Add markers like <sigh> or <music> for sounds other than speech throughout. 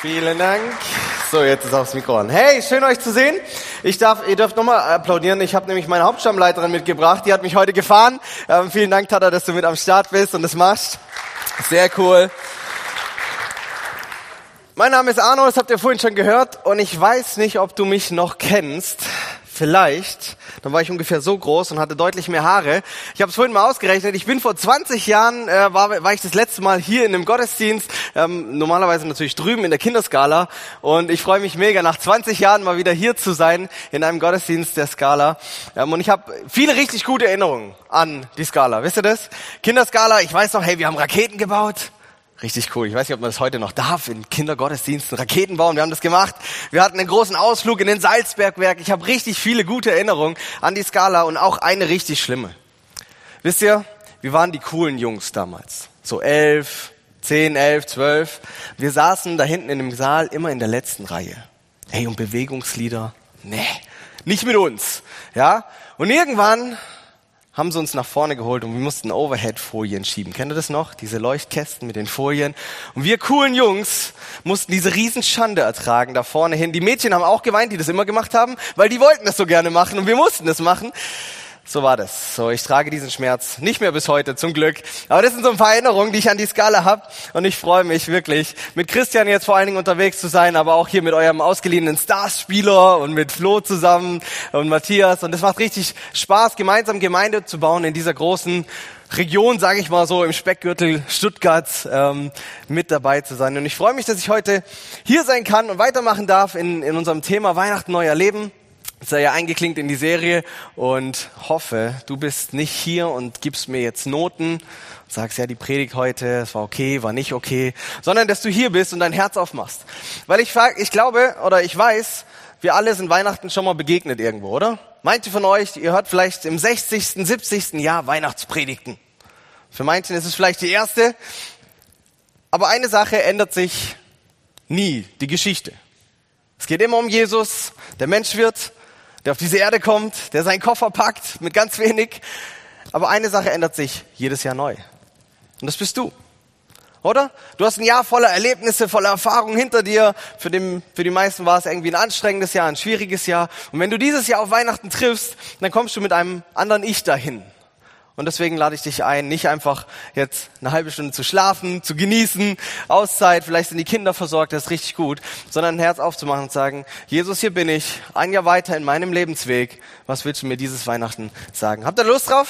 Vielen Dank. So, jetzt ist aufs Mikro an. Hey, schön euch zu sehen. Ich darf, ihr dürft nochmal applaudieren. Ich habe nämlich meine Hauptstammleiterin mitgebracht. Die hat mich heute gefahren. Ähm, vielen Dank, Tata, dass du mit am Start bist und das machst. Sehr cool. Mein Name ist Arno, das habt ihr vorhin schon gehört. Und ich weiß nicht, ob du mich noch kennst. Vielleicht. Dann war ich ungefähr so groß und hatte deutlich mehr Haare. Ich habe es vorhin mal ausgerechnet. Ich bin vor 20 Jahren, äh, war, war ich das letzte Mal hier in einem Gottesdienst. Ähm, normalerweise natürlich drüben in der Kinderskala. Und ich freue mich mega, nach 20 Jahren mal wieder hier zu sein in einem Gottesdienst der Skala. Ähm, und ich habe viele richtig gute Erinnerungen an die Skala. Wisst ihr das? Kinderskala, ich weiß noch, hey, wir haben Raketen gebaut. Richtig cool. Ich weiß nicht, ob man das heute noch darf, in Kindergottesdiensten Raketen bauen. Wir haben das gemacht. Wir hatten einen großen Ausflug in den Salzbergwerk. Ich habe richtig viele gute Erinnerungen an die Skala und auch eine richtig schlimme. Wisst ihr, wir waren die coolen Jungs damals. So elf, zehn, elf, zwölf. Wir saßen da hinten in dem Saal immer in der letzten Reihe. Hey, und Bewegungslieder? Nee, nicht mit uns. Ja? Und irgendwann haben sie uns nach vorne geholt und wir mussten Overhead-Folien schieben. Kennt ihr das noch? Diese Leuchtkästen mit den Folien. Und wir coolen Jungs mussten diese Riesenschande ertragen da vorne hin. Die Mädchen haben auch geweint, die das immer gemacht haben, weil die wollten das so gerne machen und wir mussten das machen. So war das. So, ich trage diesen Schmerz nicht mehr bis heute, zum Glück. Aber das sind so ein paar Erinnerungen, die ich an die Skala habe. Und ich freue mich wirklich, mit Christian jetzt vor allen Dingen unterwegs zu sein, aber auch hier mit eurem ausgeliehenen Starspieler und mit Flo zusammen und Matthias. Und es macht richtig Spaß, gemeinsam Gemeinde zu bauen in dieser großen Region, sage ich mal so, im Speckgürtel Stuttgart ähm, mit dabei zu sein. Und ich freue mich, dass ich heute hier sein kann und weitermachen darf in, in unserem Thema Weihnachten, neuer Leben sei ja eingeklinkt in die Serie und hoffe, du bist nicht hier und gibst mir jetzt Noten und sagst, ja, die Predigt heute, es war okay, war nicht okay, sondern dass du hier bist und dein Herz aufmachst. Weil ich, ich glaube oder ich weiß, wir alle sind Weihnachten schon mal begegnet irgendwo, oder? Manche von euch, ihr hört vielleicht im 60., 70. Jahr Weihnachtspredigten. Für manchen ist es vielleicht die erste. Aber eine Sache ändert sich nie, die Geschichte. Es geht immer um Jesus. Der Mensch wird der auf diese Erde kommt, der seinen Koffer packt mit ganz wenig. Aber eine Sache ändert sich jedes Jahr neu. Und das bist du. Oder? Du hast ein Jahr voller Erlebnisse, voller Erfahrungen hinter dir. Für, den, für die meisten war es irgendwie ein anstrengendes Jahr, ein schwieriges Jahr. Und wenn du dieses Jahr auf Weihnachten triffst, dann kommst du mit einem anderen Ich dahin. Und deswegen lade ich dich ein, nicht einfach jetzt eine halbe Stunde zu schlafen, zu genießen, Auszeit, vielleicht sind die Kinder versorgt, das ist richtig gut, sondern ein Herz aufzumachen und sagen, Jesus, hier bin ich, ein Jahr weiter in meinem Lebensweg. Was willst du mir dieses Weihnachten sagen? Habt ihr Lust drauf?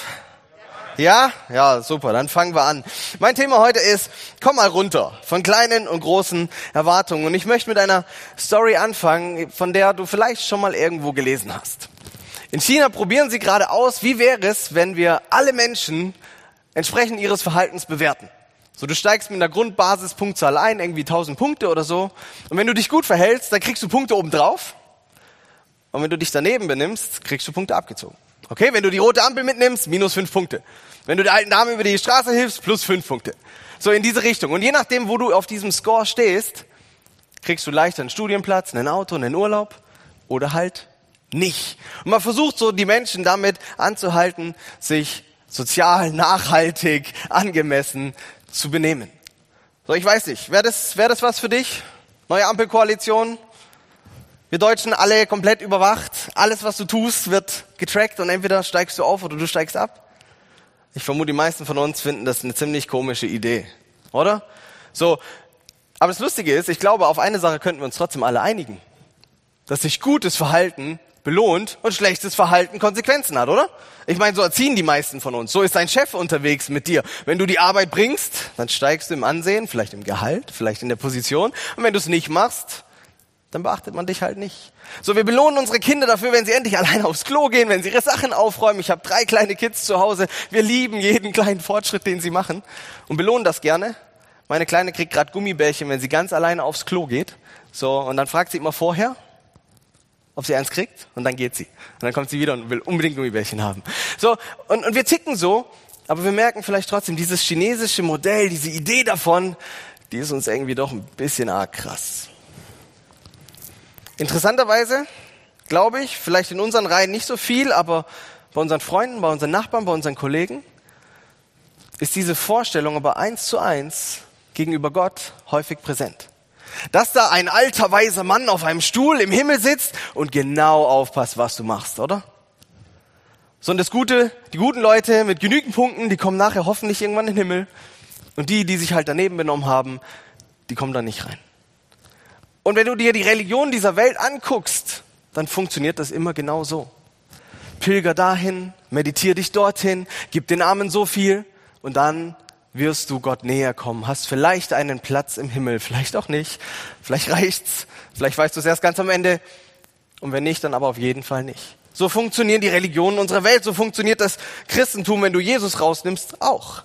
Ja? Ja, super, dann fangen wir an. Mein Thema heute ist, komm mal runter von kleinen und großen Erwartungen. Und ich möchte mit einer Story anfangen, von der du vielleicht schon mal irgendwo gelesen hast. In China probieren sie gerade aus, wie wäre es, wenn wir alle Menschen entsprechend ihres Verhaltens bewerten. So, du steigst mit einer Grundbasispunktzahl ein, irgendwie 1000 Punkte oder so. Und wenn du dich gut verhältst, dann kriegst du Punkte obendrauf. Und wenn du dich daneben benimmst, kriegst du Punkte abgezogen. Okay, wenn du die rote Ampel mitnimmst, minus fünf Punkte. Wenn du der alten Dame über die Straße hilfst, plus fünf Punkte. So in diese Richtung. Und je nachdem, wo du auf diesem Score stehst, kriegst du leichter einen Studienplatz, einen Auto, einen Urlaub oder halt nicht. Und man versucht so die Menschen damit anzuhalten, sich sozial, nachhaltig, angemessen zu benehmen. So, ich weiß nicht, wäre das, wäre das was für dich? Neue Ampelkoalition? Wir Deutschen alle komplett überwacht. Alles, was du tust, wird getrackt und entweder steigst du auf oder du steigst ab. Ich vermute, die meisten von uns finden das eine ziemlich komische Idee, oder? So, aber das Lustige ist, ich glaube, auf eine Sache könnten wir uns trotzdem alle einigen. Dass sich gutes Verhalten belohnt und schlechtes Verhalten Konsequenzen hat, oder? Ich meine, so erziehen die meisten von uns. So ist dein Chef unterwegs mit dir. Wenn du die Arbeit bringst, dann steigst du im Ansehen, vielleicht im Gehalt, vielleicht in der Position. Und wenn du es nicht machst, dann beachtet man dich halt nicht. So, wir belohnen unsere Kinder dafür, wenn sie endlich alleine aufs Klo gehen, wenn sie ihre Sachen aufräumen. Ich habe drei kleine Kids zu Hause. Wir lieben jeden kleinen Fortschritt, den sie machen und belohnen das gerne. Meine Kleine kriegt gerade Gummibärchen, wenn sie ganz alleine aufs Klo geht. So, und dann fragt sie immer vorher, ob sie eins kriegt und dann geht sie. Und dann kommt sie wieder und will unbedingt Gummibärchen haben. So, und, und wir ticken so, aber wir merken vielleicht trotzdem, dieses chinesische Modell, diese Idee davon, die ist uns irgendwie doch ein bisschen arg krass. Interessanterweise, glaube ich, vielleicht in unseren Reihen nicht so viel, aber bei unseren Freunden, bei unseren Nachbarn, bei unseren Kollegen, ist diese Vorstellung aber eins zu eins gegenüber Gott häufig präsent. Dass da ein alter weiser Mann auf einem Stuhl im Himmel sitzt und genau aufpasst, was du machst, oder? So, und das Gute, die guten Leute mit genügend Punkten, die kommen nachher hoffentlich irgendwann in den Himmel. Und die, die sich halt daneben benommen haben, die kommen da nicht rein. Und wenn du dir die Religion dieser Welt anguckst, dann funktioniert das immer genau so. Pilger dahin, meditier dich dorthin, gib den Armen so viel und dann wirst du Gott näher kommen, hast vielleicht einen Platz im Himmel, vielleicht auch nicht, vielleicht reicht's, vielleicht weißt du es erst ganz am Ende und wenn nicht, dann aber auf jeden Fall nicht. So funktionieren die Religionen unserer Welt, so funktioniert das Christentum, wenn du Jesus rausnimmst, auch.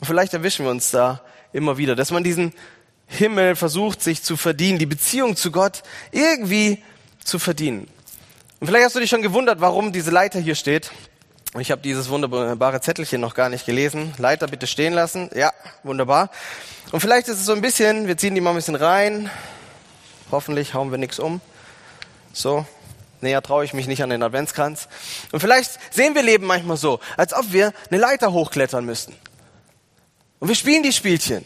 Und vielleicht erwischen wir uns da immer wieder, dass man diesen Himmel versucht, sich zu verdienen, die Beziehung zu Gott irgendwie zu verdienen. Und vielleicht hast du dich schon gewundert, warum diese Leiter hier steht. Ich habe dieses wunderbare Zettelchen noch gar nicht gelesen. Leiter bitte stehen lassen. Ja, wunderbar. Und vielleicht ist es so ein bisschen, wir ziehen die mal ein bisschen rein. Hoffentlich hauen wir nichts um. So, näher traue ich mich nicht an den Adventskranz. Und vielleicht sehen wir Leben manchmal so, als ob wir eine Leiter hochklettern müssten. Und wir spielen die Spielchen.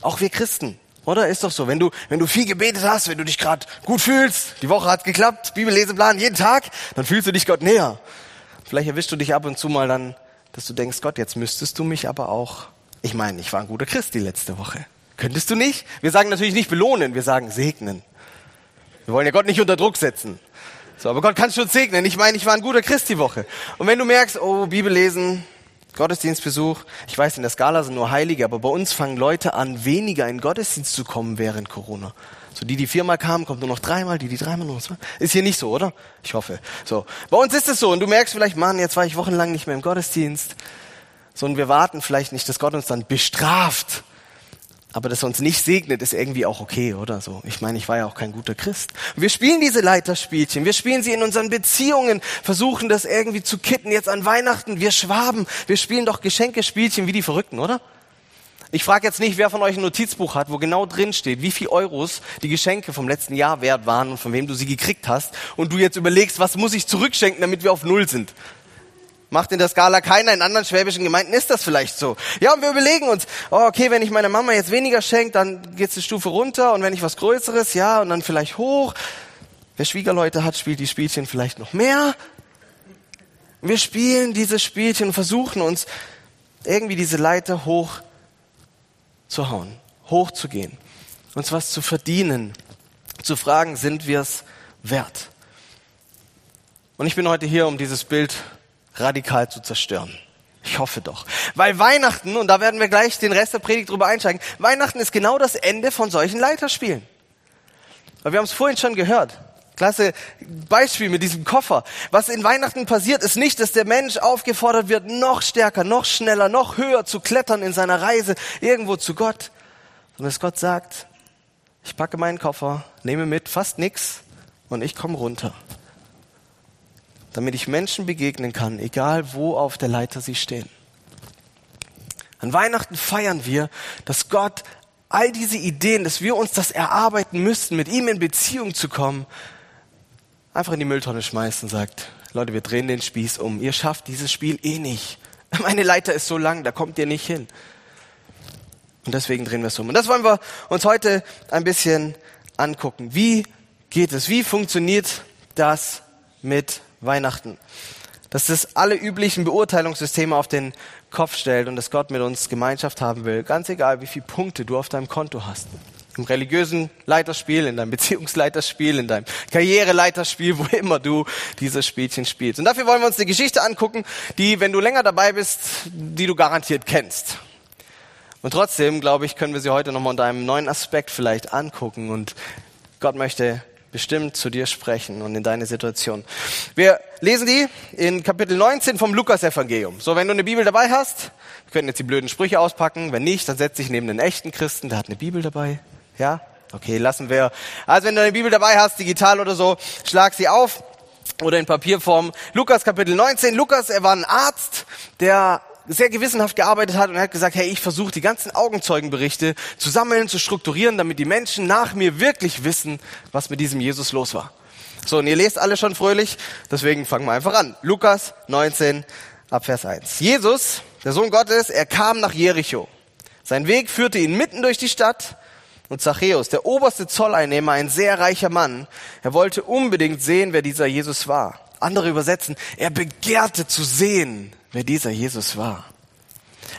Auch wir Christen. Oder? Ist doch so. Wenn du, wenn du viel gebetet hast, wenn du dich gerade gut fühlst, die Woche hat geklappt, Bibelleseplan jeden Tag, dann fühlst du dich Gott näher. Vielleicht erwischst du dich ab und zu mal dann, dass du denkst, Gott, jetzt müsstest du mich aber auch. Ich meine, ich war ein guter Christ die letzte Woche. Könntest du nicht? Wir sagen natürlich nicht belohnen, wir sagen segnen. Wir wollen ja Gott nicht unter Druck setzen. So, aber Gott kann schon segnen. Ich meine, ich war ein guter Christ die Woche. Und wenn du merkst, oh, Bibel lesen, Gottesdienstbesuch, ich weiß, in der Skala sind nur Heilige, aber bei uns fangen Leute an, weniger in Gottesdienst zu kommen während Corona. So, die, die viermal kamen, kommt nur noch dreimal, die, die dreimal nur noch zwei. Ist hier nicht so, oder? Ich hoffe. So. Bei uns ist es so. Und du merkst vielleicht, Mann, jetzt war ich wochenlang nicht mehr im Gottesdienst. So, und wir warten vielleicht nicht, dass Gott uns dann bestraft. Aber dass er uns nicht segnet, ist irgendwie auch okay, oder so. Ich meine, ich war ja auch kein guter Christ. wir spielen diese Leiterspielchen. Wir spielen sie in unseren Beziehungen, versuchen das irgendwie zu kitten. Jetzt an Weihnachten, wir Schwaben, wir spielen doch Geschenkespielchen wie die Verrückten, oder? Ich frage jetzt nicht, wer von euch ein Notizbuch hat, wo genau drin steht, wie viel Euros die Geschenke vom letzten Jahr wert waren und von wem du sie gekriegt hast. Und du jetzt überlegst, was muss ich zurückschenken, damit wir auf Null sind. Macht in der Skala keiner. In anderen schwäbischen Gemeinden ist das vielleicht so. Ja, und wir überlegen uns, oh, okay, wenn ich meiner Mama jetzt weniger schenke, dann geht's die Stufe runter. Und wenn ich was Größeres, ja, und dann vielleicht hoch. Wer Schwiegerleute hat, spielt die Spielchen vielleicht noch mehr. Wir spielen diese Spielchen und versuchen uns irgendwie diese Leiter hoch zu hauen, hochzugehen, uns was zu verdienen, zu fragen, sind wir es wert? Und ich bin heute hier, um dieses Bild radikal zu zerstören. Ich hoffe doch. Weil Weihnachten, und da werden wir gleich den Rest der Predigt drüber einsteigen, Weihnachten ist genau das Ende von solchen Leiterspielen. Weil wir haben es vorhin schon gehört. Klasse Beispiel mit diesem Koffer. Was in Weihnachten passiert, ist nicht, dass der Mensch aufgefordert wird, noch stärker, noch schneller, noch höher zu klettern in seiner Reise irgendwo zu Gott, sondern dass Gott sagt, ich packe meinen Koffer, nehme mit fast nix und ich komme runter. Damit ich Menschen begegnen kann, egal wo auf der Leiter sie stehen. An Weihnachten feiern wir, dass Gott all diese Ideen, dass wir uns das erarbeiten müssten, mit ihm in Beziehung zu kommen, einfach in die Mülltonne schmeißt und sagt, Leute, wir drehen den Spieß um. Ihr schafft dieses Spiel eh nicht. <laughs> Meine Leiter ist so lang, da kommt ihr nicht hin. Und deswegen drehen wir es um. Und das wollen wir uns heute ein bisschen angucken. Wie geht es? Wie funktioniert das mit Weihnachten? Dass das alle üblichen Beurteilungssysteme auf den Kopf stellt und dass Gott mit uns Gemeinschaft haben will. Ganz egal, wie viele Punkte du auf deinem Konto hast im religiösen Leiterspiel, in deinem <laughs> Beziehungsleiterspiel, in deinem Karriereleiterspiel, wo immer du dieses Spielchen spielst. Und dafür wollen wir uns eine Geschichte angucken, die, wenn du länger dabei bist, die du garantiert kennst. Und trotzdem, glaube ich, können wir sie heute nochmal unter einem neuen Aspekt vielleicht angucken und Gott möchte bestimmt zu dir sprechen und in deine Situation. Wir lesen die in Kapitel 19 vom Lukas-Evangelium. So, wenn du eine Bibel dabei hast, wir können jetzt die blöden Sprüche auspacken. Wenn nicht, dann setz dich neben den echten Christen, der hat eine Bibel dabei. Ja? Okay, lassen wir. Also wenn du eine Bibel dabei hast, digital oder so, schlag sie auf oder in Papierform. Lukas Kapitel 19. Lukas, er war ein Arzt, der sehr gewissenhaft gearbeitet hat und er hat gesagt, hey, ich versuche die ganzen Augenzeugenberichte zu sammeln, zu strukturieren, damit die Menschen nach mir wirklich wissen, was mit diesem Jesus los war. So, und ihr lest alle schon fröhlich, deswegen fangen wir einfach an. Lukas 19 ab Vers 1. Jesus, der Sohn Gottes, er kam nach Jericho. Sein Weg führte ihn mitten durch die Stadt Und Zachäus, der oberste Zolleinnehmer, ein sehr reicher Mann, er wollte unbedingt sehen, wer dieser Jesus war. Andere übersetzen, er begehrte zu sehen, wer dieser Jesus war.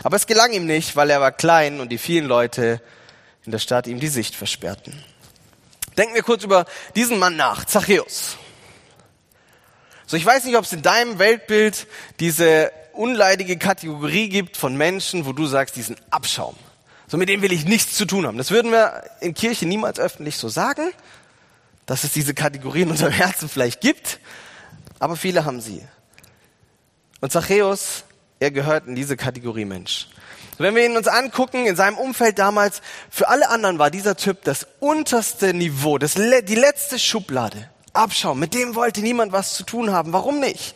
Aber es gelang ihm nicht, weil er war klein und die vielen Leute in der Stadt ihm die Sicht versperrten. Denken wir kurz über diesen Mann nach, Zachäus. So, ich weiß nicht, ob es in deinem Weltbild diese unleidige Kategorie gibt von Menschen, wo du sagst, diesen Abschaum. So, mit dem will ich nichts zu tun haben. Das würden wir in Kirche niemals öffentlich so sagen, dass es diese Kategorien <laughs> in unserem Herzen vielleicht gibt, aber viele haben sie. Und Zachäus, er gehört in diese Kategorie Mensch. Wenn wir ihn uns angucken, in seinem Umfeld damals, für alle anderen war dieser Typ das unterste Niveau, das, die letzte Schublade. Abschauen, mit dem wollte niemand was zu tun haben. Warum nicht?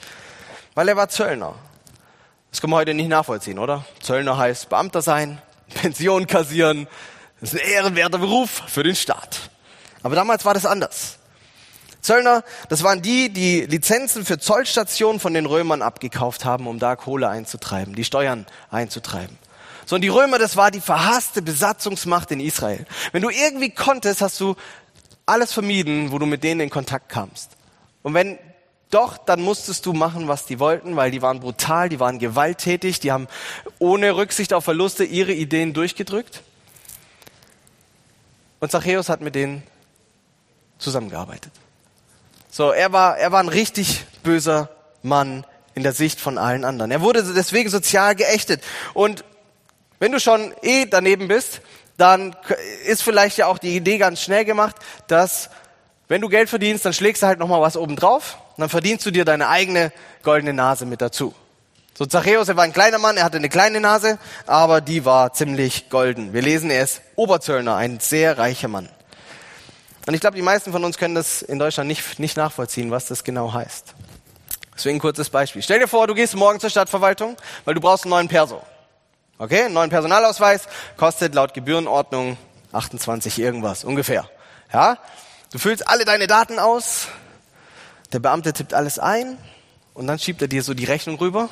Weil er war Zöllner. Das können wir heute nicht nachvollziehen, oder? Zöllner heißt Beamter sein, <laughs> Pension kassieren. Das ist ein ehrenwerter Beruf für den Staat. Aber damals war das anders. Zöllner, das waren die, die Lizenzen für Zollstationen von den Römern abgekauft haben, um da Kohle einzutreiben, die Steuern einzutreiben. So, und die Römer, das war die verhasste Besatzungsmacht in Israel. Wenn du irgendwie konntest, hast du alles vermieden, wo du mit denen in Kontakt kamst. Und wenn doch, dann musstest du machen, was die wollten, weil die waren brutal, die waren gewalttätig, die haben ohne Rücksicht auf Verluste ihre Ideen durchgedrückt. Und Zachäus hat mit denen zusammengearbeitet. So, er war, er war ein richtig böser Mann in der Sicht von allen anderen. Er wurde deswegen sozial geächtet. Und wenn du schon eh daneben bist, dann ist vielleicht ja auch die Idee ganz schnell gemacht, dass wenn du Geld verdienst, dann schlägst du halt nochmal was oben drauf, dann verdienst du dir deine eigene goldene Nase mit dazu. So Zachäus, er war ein kleiner Mann, er hatte eine kleine Nase, aber die war ziemlich golden. Wir lesen, er ist Oberzöllner, ein sehr reicher Mann. Und ich glaube, die meisten von uns können das in Deutschland nicht, nicht nachvollziehen, was das genau heißt. Deswegen ein kurzes Beispiel. Stell dir vor, du gehst morgen zur Stadtverwaltung, weil du brauchst einen neuen Perso. Okay, einen neuen Personalausweis kostet laut Gebührenordnung 28 irgendwas, ungefähr. Ja, du füllst alle deine Daten aus, der Beamte tippt alles ein und dann schiebt er dir so die Rechnung rüber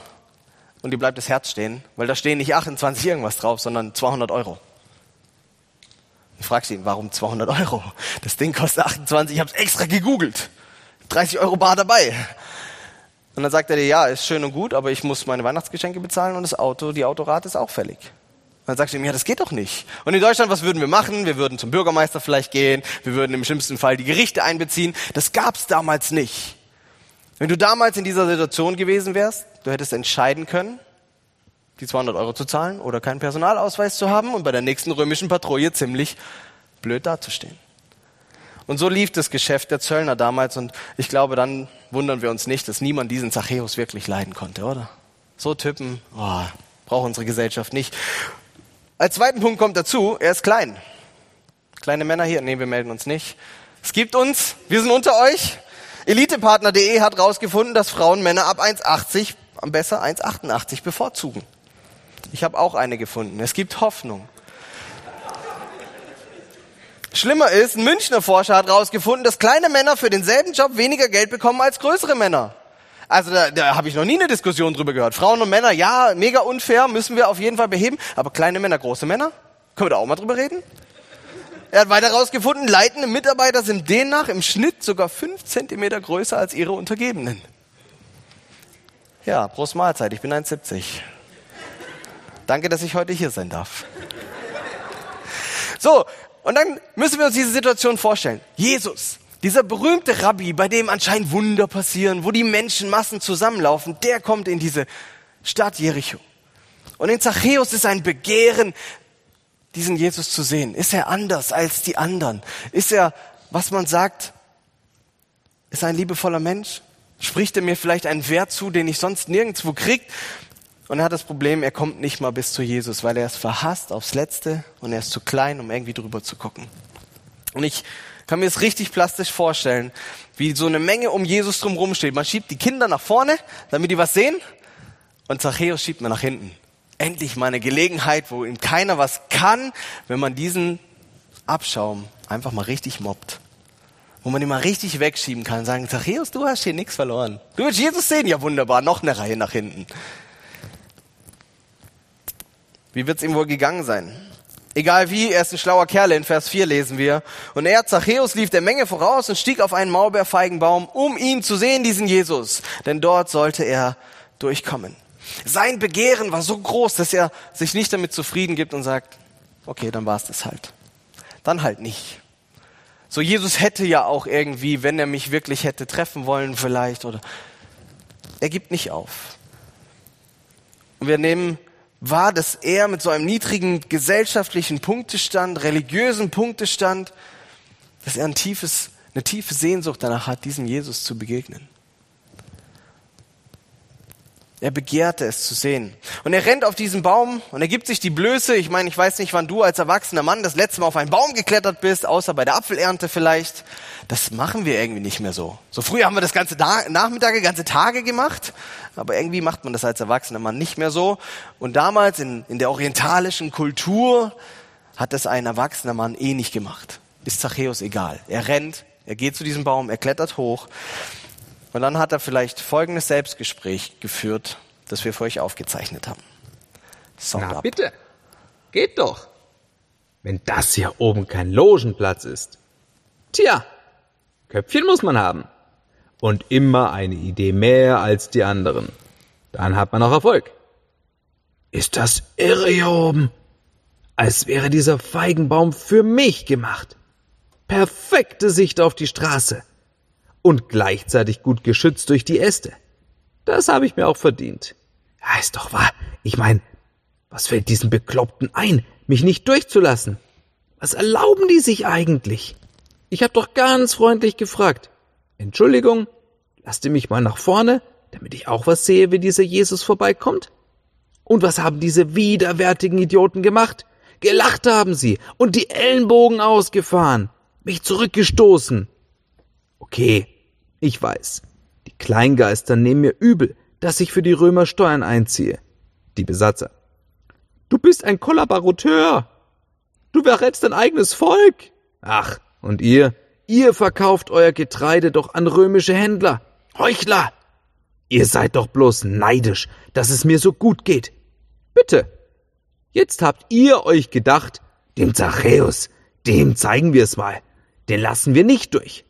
und dir bleibt das Herz stehen, weil da stehen nicht 28 irgendwas drauf, sondern 200 Euro. Du fragst ihn, warum 200 Euro? Das Ding kostet 28, ich habe es extra gegoogelt. 30 Euro bar dabei. Und dann sagt er dir, ja, ist schön und gut, aber ich muss meine Weihnachtsgeschenke bezahlen und das Auto, die Autorate ist auch fällig. Und dann sagst du ihm, ja, das geht doch nicht. Und in Deutschland, was würden wir machen? Wir würden zum Bürgermeister vielleicht gehen, wir würden im schlimmsten Fall die Gerichte einbeziehen. Das gab's damals nicht. Wenn du damals in dieser Situation gewesen wärst, du hättest entscheiden können, die 200 Euro zu zahlen oder keinen Personalausweis zu haben und bei der nächsten römischen Patrouille ziemlich blöd dazustehen. Und so lief das Geschäft der Zöllner damals und ich glaube, dann wundern wir uns nicht, dass niemand diesen Zachäus wirklich leiden konnte, oder? So Typen, oh, braucht unsere Gesellschaft nicht. Als zweiten Punkt kommt dazu, er ist klein. Kleine Männer hier, nee, wir melden uns nicht. Es gibt uns, wir sind unter euch. Elitepartner.de hat herausgefunden, dass Frauen Männer ab 1,80, am besser 1,88 bevorzugen. Ich habe auch eine gefunden. Es gibt Hoffnung. Schlimmer ist, ein Münchner Forscher hat herausgefunden, dass kleine Männer für denselben Job weniger Geld bekommen als größere Männer. Also da, da habe ich noch nie eine Diskussion drüber gehört. Frauen und Männer, ja, mega unfair, müssen wir auf jeden Fall beheben. Aber kleine Männer, große Männer, können wir da auch mal drüber reden? Er hat weiter herausgefunden, leitende Mitarbeiter sind demnach im Schnitt sogar fünf Zentimeter größer als ihre Untergebenen. Ja, Prost Mahlzeit, ich bin 1,70. Danke, dass ich heute hier sein darf. So, und dann müssen wir uns diese Situation vorstellen. Jesus, dieser berühmte Rabbi, bei dem anscheinend Wunder passieren, wo die Menschenmassen zusammenlaufen, der kommt in diese Stadt Jericho. Und in Zachäus ist ein Begehren, diesen Jesus zu sehen. Ist er anders als die anderen? Ist er, was man sagt, ist er ein liebevoller Mensch? Spricht er mir vielleicht einen Wert zu, den ich sonst nirgendwo krieg? Und er hat das Problem, er kommt nicht mal bis zu Jesus, weil er ist verhasst aufs Letzte und er ist zu klein, um irgendwie drüber zu gucken. Und ich kann mir das richtig plastisch vorstellen, wie so eine Menge um Jesus drumherum steht. Man schiebt die Kinder nach vorne, damit die was sehen, und Zachäus schiebt man nach hinten. Endlich mal eine Gelegenheit, wo ihm keiner was kann, wenn man diesen Abschaum einfach mal richtig mobbt. Wo man ihn mal richtig wegschieben kann und sagen, Zachäus, du hast hier nichts verloren. Du willst Jesus sehen, ja wunderbar, noch eine Reihe nach hinten. Wie wird es ihm wohl gegangen sein? Egal wie, er ist ein schlauer Kerl, in Vers 4 lesen wir. Und er, Zachäus, lief der Menge voraus und stieg auf einen Maulbeerfeigenbaum, um ihn zu sehen, diesen Jesus. Denn dort sollte er durchkommen. Sein Begehren war so groß, dass er sich nicht damit zufrieden gibt und sagt, okay, dann war es das halt. Dann halt nicht. So, Jesus hätte ja auch irgendwie, wenn er mich wirklich hätte treffen wollen vielleicht, oder er gibt nicht auf. Und wir nehmen wahr, dass er mit so einem niedrigen gesellschaftlichen Punktestand, religiösen Punktestand, dass er ein tiefes, eine tiefe Sehnsucht danach hat, diesem Jesus zu begegnen. Er begehrte es zu sehen. Und er rennt auf diesen Baum und er gibt sich die Blöße. Ich meine, ich weiß nicht, wann du als erwachsener Mann das letzte Mal auf einen Baum geklettert bist, außer bei der Apfelernte vielleicht. Das machen wir irgendwie nicht mehr so. So früher haben wir das ganze Nachmittage, ganze Tage gemacht, aber irgendwie macht man das als erwachsener Mann nicht mehr so. Und damals in, in der orientalischen Kultur hat das ein erwachsener Mann eh nicht gemacht. Ist Zachäus egal. Er rennt, er geht zu diesem Baum, er klettert hoch. Und dann hat er vielleicht folgendes Selbstgespräch geführt, das wir für euch aufgezeichnet haben. Sound Na up. bitte, geht doch. Wenn das hier oben kein Logenplatz ist. Tja, Köpfchen muss man haben. Und immer eine Idee mehr als die anderen. Dann hat man auch Erfolg. Ist das irre hier oben? Als wäre dieser Feigenbaum für mich gemacht. Perfekte Sicht auf die Straße und gleichzeitig gut geschützt durch die Äste. Das habe ich mir auch verdient. Ja, ist doch wahr. Ich mein, was fällt diesen Bekloppten ein, mich nicht durchzulassen? Was erlauben die sich eigentlich? Ich habe doch ganz freundlich gefragt. Entschuldigung, lasst ihr mich mal nach vorne, damit ich auch was sehe, wie dieser Jesus vorbeikommt? Und was haben diese widerwärtigen Idioten gemacht? Gelacht haben sie und die Ellenbogen ausgefahren, mich zurückgestoßen. Okay, ich weiß, die Kleingeister nehmen mir übel, dass ich für die Römer Steuern einziehe. Die Besatzer. Du bist ein Kollaborateur. Du verrätst dein eigenes Volk. Ach, und ihr? Ihr verkauft euer Getreide doch an römische Händler. Heuchler! Ihr seid doch bloß neidisch, dass es mir so gut geht. Bitte. Jetzt habt ihr euch gedacht, dem Zachäus, dem zeigen wir es mal. Den lassen wir nicht durch.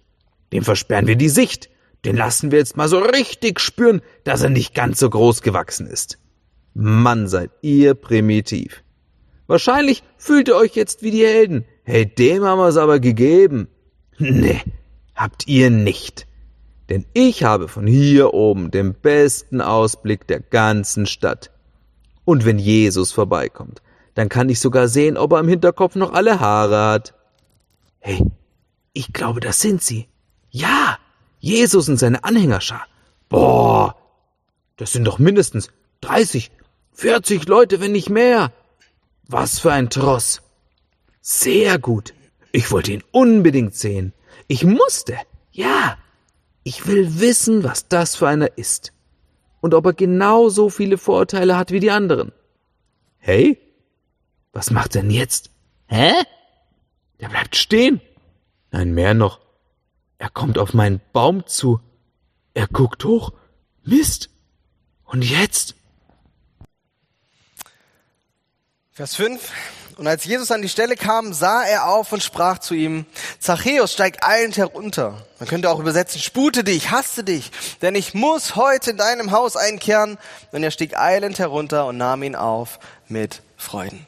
Dem versperren wir die Sicht. Den lassen wir jetzt mal so richtig spüren, dass er nicht ganz so groß gewachsen ist. Mann, seid ihr primitiv. Wahrscheinlich fühlt ihr euch jetzt wie die Helden. Hey, dem haben wir's aber gegeben. Nee, habt ihr nicht. Denn ich habe von hier oben den besten Ausblick der ganzen Stadt. Und wenn Jesus vorbeikommt, dann kann ich sogar sehen, ob er im Hinterkopf noch alle Haare hat. Hey, ich glaube, das sind sie. Ja, Jesus und seine Anhängerschar. Boah, das sind doch mindestens 30, 40 Leute, wenn nicht mehr. Was für ein Tross. Sehr gut. Ich wollte ihn unbedingt sehen. Ich musste. Ja. Ich will wissen, was das für einer ist. Und ob er genau so viele Vorurteile hat wie die anderen. Hey? Was macht er denn jetzt? Hä? Der bleibt stehen. Nein, mehr noch. Er kommt auf meinen Baum zu. Er guckt hoch. Mist. Und jetzt? Vers 5. Und als Jesus an die Stelle kam, sah er auf und sprach zu ihm, Zachäus, steig eilend herunter. Man könnte auch übersetzen, spute dich, haste dich, denn ich muss heute in deinem Haus einkehren. Und er stieg eilend herunter und nahm ihn auf mit Freuden.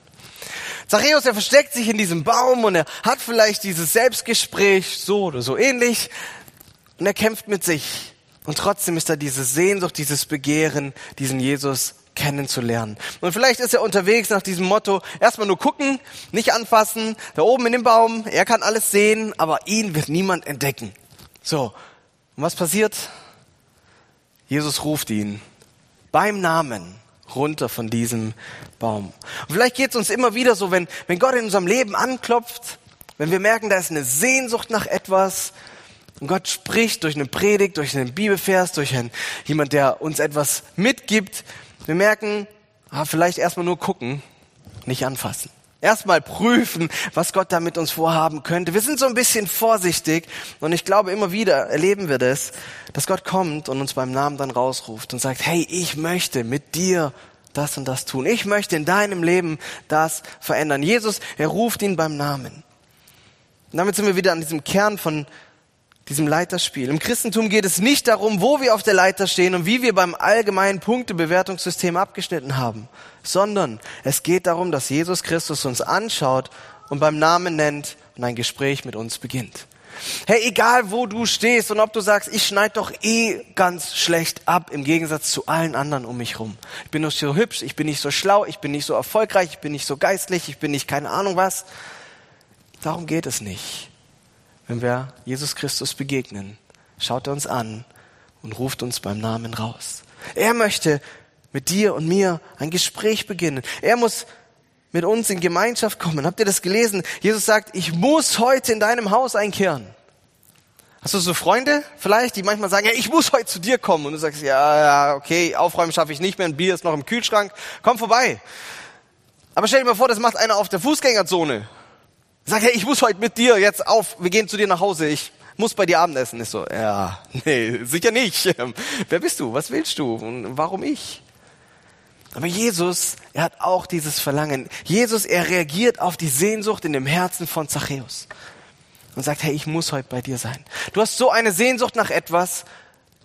Zachäus, er versteckt sich in diesem Baum und er hat vielleicht dieses Selbstgespräch so oder so ähnlich und er kämpft mit sich. Und trotzdem ist da diese Sehnsucht, dieses Begehren, diesen Jesus kennenzulernen. Und vielleicht ist er unterwegs nach diesem Motto, erstmal nur gucken, nicht anfassen, da oben in dem Baum, er kann alles sehen, aber ihn wird niemand entdecken. So, und was passiert? Jesus ruft ihn beim Namen runter von diesem Baum. Und vielleicht geht es uns immer wieder so, wenn, wenn Gott in unserem Leben anklopft, wenn wir merken, da ist eine Sehnsucht nach etwas, und Gott spricht durch eine Predigt, durch einen Bibelvers, durch einen, jemand, der uns etwas mitgibt. Wir merken, ah, vielleicht erstmal nur gucken, nicht anfassen. Erstmal prüfen, was Gott da mit uns vorhaben könnte. Wir sind so ein bisschen vorsichtig und ich glaube, immer wieder erleben wir das, dass Gott kommt und uns beim Namen dann rausruft und sagt, hey, ich möchte mit dir das und das tun. Ich möchte in deinem Leben das verändern. Jesus, er ruft ihn beim Namen. Und damit sind wir wieder an diesem Kern von diesem Leiterspiel. Im Christentum geht es nicht darum, wo wir auf der Leiter stehen und wie wir beim allgemeinen Punktebewertungssystem abgeschnitten haben, sondern es geht darum, dass Jesus Christus uns anschaut und beim Namen nennt und ein Gespräch mit uns beginnt. Hey, egal wo du stehst und ob du sagst, ich schneid doch eh ganz schlecht ab im Gegensatz zu allen anderen um mich rum. Ich bin nicht so hübsch, ich bin nicht so schlau, ich bin nicht so erfolgreich, ich bin nicht so geistlich, ich bin nicht keine Ahnung was. Darum geht es nicht. Wenn wir Jesus Christus begegnen, schaut er uns an und ruft uns beim Namen raus. Er möchte mit dir und mir ein Gespräch beginnen. Er muss mit uns in Gemeinschaft kommen. Habt ihr das gelesen? Jesus sagt, ich muss heute in deinem Haus einkehren. Hast du so Freunde vielleicht, die manchmal sagen, ja, ich muss heute zu dir kommen. Und du sagst, ja, ja, okay, aufräumen schaffe ich nicht mehr, ein Bier ist noch im Kühlschrank, komm vorbei. Aber stell dir mal vor, das macht einer auf der Fußgängerzone. Sag, hey, ich muss heute mit dir jetzt auf, wir gehen zu dir nach Hause, ich muss bei dir Abendessen. Ist so, ja, <laughs> nee, sicher nicht. <laughs> Wer bist du? Was willst du? Und warum ich? Aber Jesus, er hat auch dieses Verlangen. Jesus, er reagiert auf die Sehnsucht in dem Herzen von Zachäus und sagt, hey, ich muss heute bei dir sein. Du hast so eine Sehnsucht nach etwas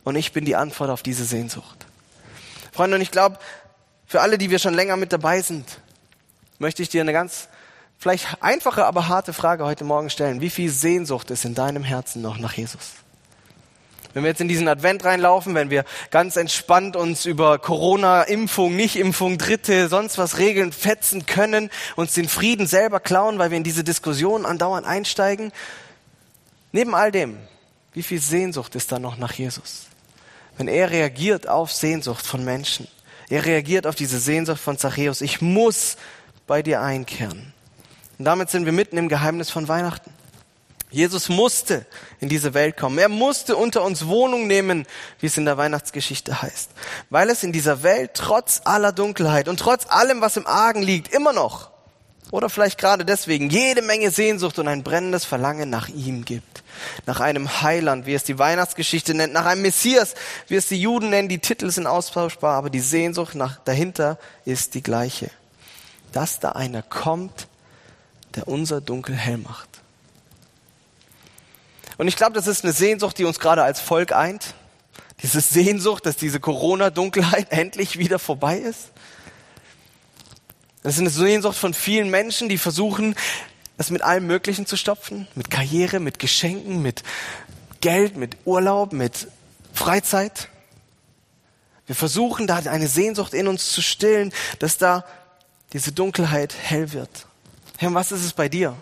und ich bin die Antwort auf diese Sehnsucht. Freunde, und ich glaube, für alle, die wir schon länger mit dabei sind, möchte ich dir eine ganz vielleicht einfache, aber harte Frage heute Morgen stellen. Wie viel Sehnsucht ist in deinem Herzen noch nach Jesus? Wenn wir jetzt in diesen Advent reinlaufen, wenn wir ganz entspannt uns über Corona, Impfung, Nicht-Impfung, Dritte, sonst was regeln, fetzen können, uns den Frieden selber klauen, weil wir in diese Diskussion andauernd einsteigen. Neben all dem, wie viel Sehnsucht ist da noch nach Jesus? Wenn er reagiert auf Sehnsucht von Menschen, er reagiert auf diese Sehnsucht von Zachäus, ich muss bei dir einkehren. Und damit sind wir mitten im Geheimnis von Weihnachten. Jesus musste in diese Welt kommen. Er musste unter uns Wohnung nehmen, wie es in der Weihnachtsgeschichte heißt. Weil es in dieser Welt trotz aller Dunkelheit und trotz allem, was im Argen liegt, immer noch, oder vielleicht gerade deswegen, jede Menge Sehnsucht und ein brennendes Verlangen nach ihm gibt. Nach einem Heiland, wie es die Weihnachtsgeschichte nennt, nach einem Messias, wie es die Juden nennen. Die Titel sind austauschbar, aber die Sehnsucht nach, dahinter ist die gleiche. Dass da einer kommt, der unser Dunkel hell macht. Und ich glaube, das ist eine Sehnsucht, die uns gerade als Volk eint. Diese Sehnsucht, dass diese Corona-Dunkelheit <laughs> endlich wieder vorbei ist. Das ist eine Sehnsucht von vielen Menschen, die versuchen, das mit allem Möglichen zu stopfen. Mit Karriere, mit Geschenken, mit Geld, mit Urlaub, mit Freizeit. Wir versuchen da eine Sehnsucht in uns zu stillen, dass da diese Dunkelheit hell wird. Und was ist es bei dir?